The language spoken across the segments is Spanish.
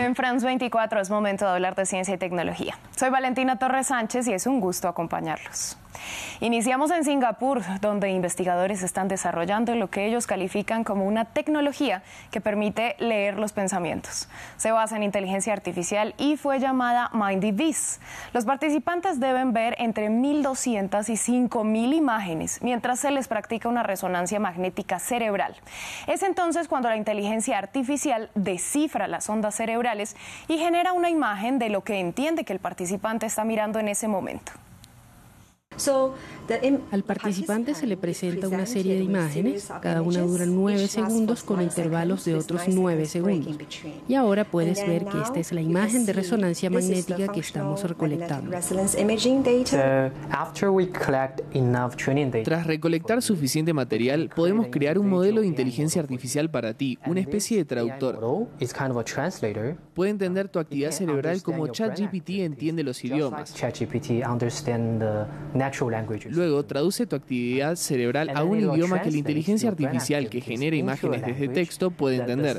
En France 24 es momento de hablar de ciencia y tecnología. Soy Valentina Torres Sánchez y es un gusto acompañarlos. Iniciamos en Singapur, donde investigadores están desarrollando lo que ellos califican como una tecnología que permite leer los pensamientos. Se basa en inteligencia artificial y fue llamada MindyVis. Los participantes deben ver entre 1.200 y 5.000 imágenes mientras se les practica una resonancia magnética cerebral. Es entonces cuando la inteligencia artificial descifra las ondas cerebrales y genera una imagen de lo que entiende que el participante está mirando en ese momento. Al participante se le presenta una serie de imágenes, cada una dura nueve segundos con intervalos de otros nueve segundos. Y ahora puedes ver que esta es la imagen de resonancia magnética que estamos recolectando. Tras recolectar suficiente material, podemos crear un modelo de inteligencia artificial para ti, una especie de traductor. Puede entender tu actividad cerebral como ChatGPT entiende los idiomas. Luego, traduce tu actividad cerebral a un idioma que la inteligencia artificial que genera imágenes desde texto puede entender.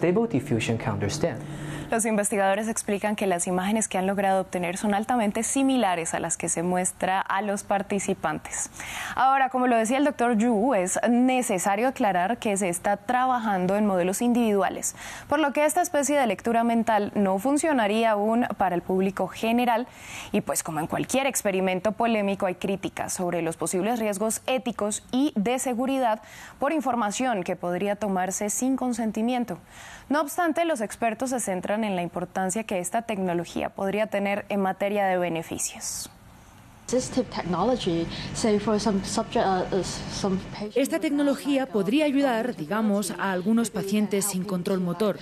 Los investigadores explican que las imágenes que han logrado obtener son altamente similares a las que se muestra a los participantes. Ahora, como lo decía el doctor Yu, es necesario aclarar que se está trabajando en modelos individuales, por lo que esta especie de lectura mental no funcionaría aún para el público general y pues como en cualquier experimento polémico hay críticas sobre los posibles riesgos éticos y de seguridad por información que podría tomarse sin consentimiento. No obstante, los expertos se centran en la importancia que esta tecnología podría tener en materia de beneficios. Esta tecnología podría ayudar, digamos, a algunos pacientes sin control motor.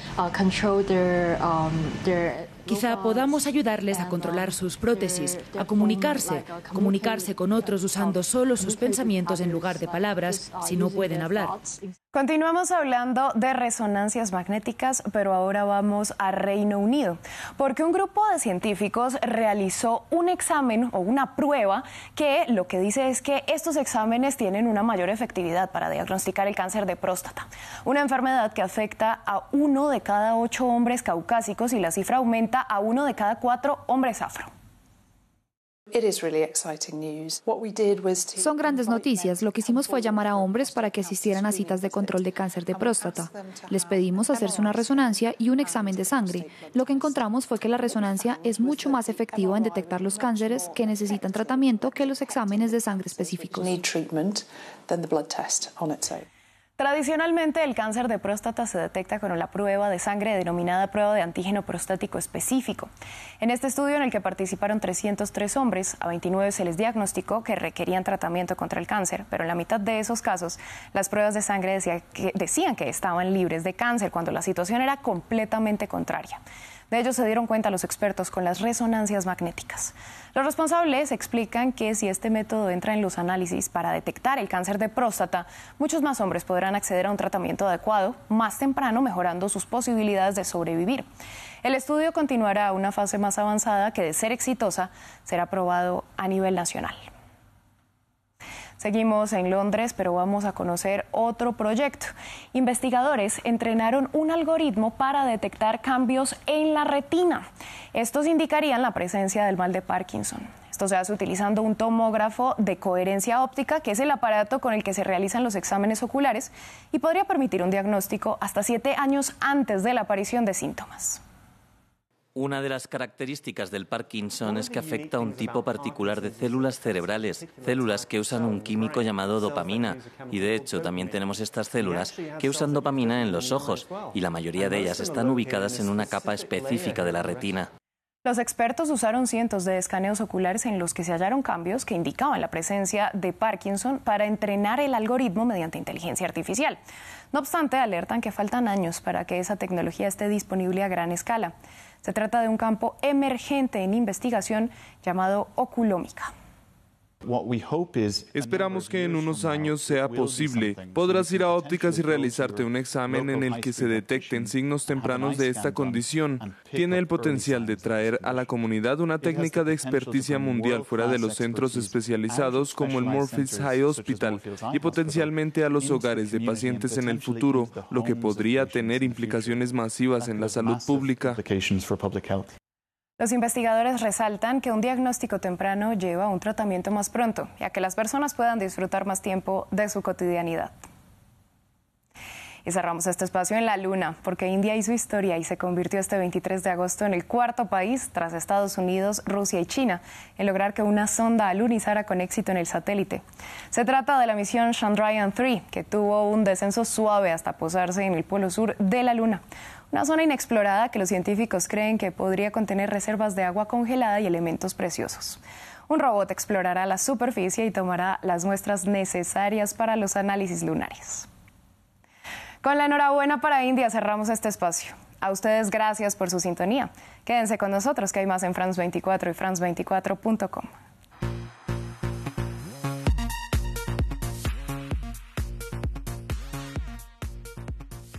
Quizá podamos ayudarles a controlar sus prótesis, a comunicarse, comunicarse con otros usando solo sus pensamientos en lugar de palabras si no pueden hablar. Continuamos hablando de resonancias magnéticas, pero ahora vamos a Reino Unido, porque un grupo de científicos realizó un examen o una prueba que lo que dice es que estos exámenes tienen una mayor efectividad para diagnosticar el cáncer de próstata, una enfermedad que afecta a uno de cada ocho hombres caucásicos y la cifra aumenta a uno de cada cuatro hombres afro. Son grandes noticias. Lo que hicimos fue llamar a hombres para que asistieran a citas de control de cáncer de próstata. Les pedimos hacerse una resonancia y un examen de sangre. Lo que encontramos fue que la resonancia es mucho más efectiva en detectar los cánceres que necesitan tratamiento que los exámenes de sangre específicos. Tradicionalmente el cáncer de próstata se detecta con la prueba de sangre denominada prueba de antígeno prostático específico. En este estudio en el que participaron 303 hombres, a 29 se les diagnosticó que requerían tratamiento contra el cáncer, pero en la mitad de esos casos las pruebas de sangre decían que estaban libres de cáncer cuando la situación era completamente contraria. De ello se dieron cuenta los expertos con las resonancias magnéticas. Los responsables explican que si este método entra en los análisis para detectar el cáncer de próstata, muchos más hombres podrán acceder a un tratamiento adecuado más temprano, mejorando sus posibilidades de sobrevivir. El estudio continuará a una fase más avanzada que, de ser exitosa, será aprobado a nivel nacional. Seguimos en Londres, pero vamos a conocer otro proyecto. Investigadores entrenaron un algoritmo para detectar cambios en la retina. Estos indicarían la presencia del mal de Parkinson. Esto se hace utilizando un tomógrafo de coherencia óptica, que es el aparato con el que se realizan los exámenes oculares y podría permitir un diagnóstico hasta siete años antes de la aparición de síntomas. Una de las características del Parkinson es que afecta a un tipo particular de células cerebrales, células que usan un químico llamado dopamina. Y de hecho también tenemos estas células que usan dopamina en los ojos y la mayoría de ellas están ubicadas en una capa específica de la retina. Los expertos usaron cientos de escaneos oculares en los que se hallaron cambios que indicaban la presencia de Parkinson para entrenar el algoritmo mediante inteligencia artificial. No obstante, alertan que faltan años para que esa tecnología esté disponible a gran escala. Se trata de un campo emergente en investigación llamado oculómica. Esperamos que en unos años sea posible. Podrás ir a ópticas y realizarte un examen en el que se detecten signos tempranos de esta condición. Tiene el potencial de traer a la comunidad una técnica de experticia mundial fuera de los centros especializados como el Murphy's High Hospital y potencialmente a los hogares de pacientes en el futuro, lo que podría tener implicaciones masivas en la salud pública. Los investigadores resaltan que un diagnóstico temprano lleva a un tratamiento más pronto y a que las personas puedan disfrutar más tiempo de su cotidianidad. Y cerramos este espacio en la Luna, porque India hizo historia y se convirtió este 23 de agosto en el cuarto país, tras Estados Unidos, Rusia y China, en lograr que una sonda alunizara con éxito en el satélite. Se trata de la misión Chandrayaan-3, que tuvo un descenso suave hasta posarse en el polo sur de la Luna una zona inexplorada que los científicos creen que podría contener reservas de agua congelada y elementos preciosos. Un robot explorará la superficie y tomará las muestras necesarias para los análisis lunares. Con la enhorabuena para India cerramos este espacio. A ustedes gracias por su sintonía. Quédense con nosotros que hay más en France 24 y France24.com.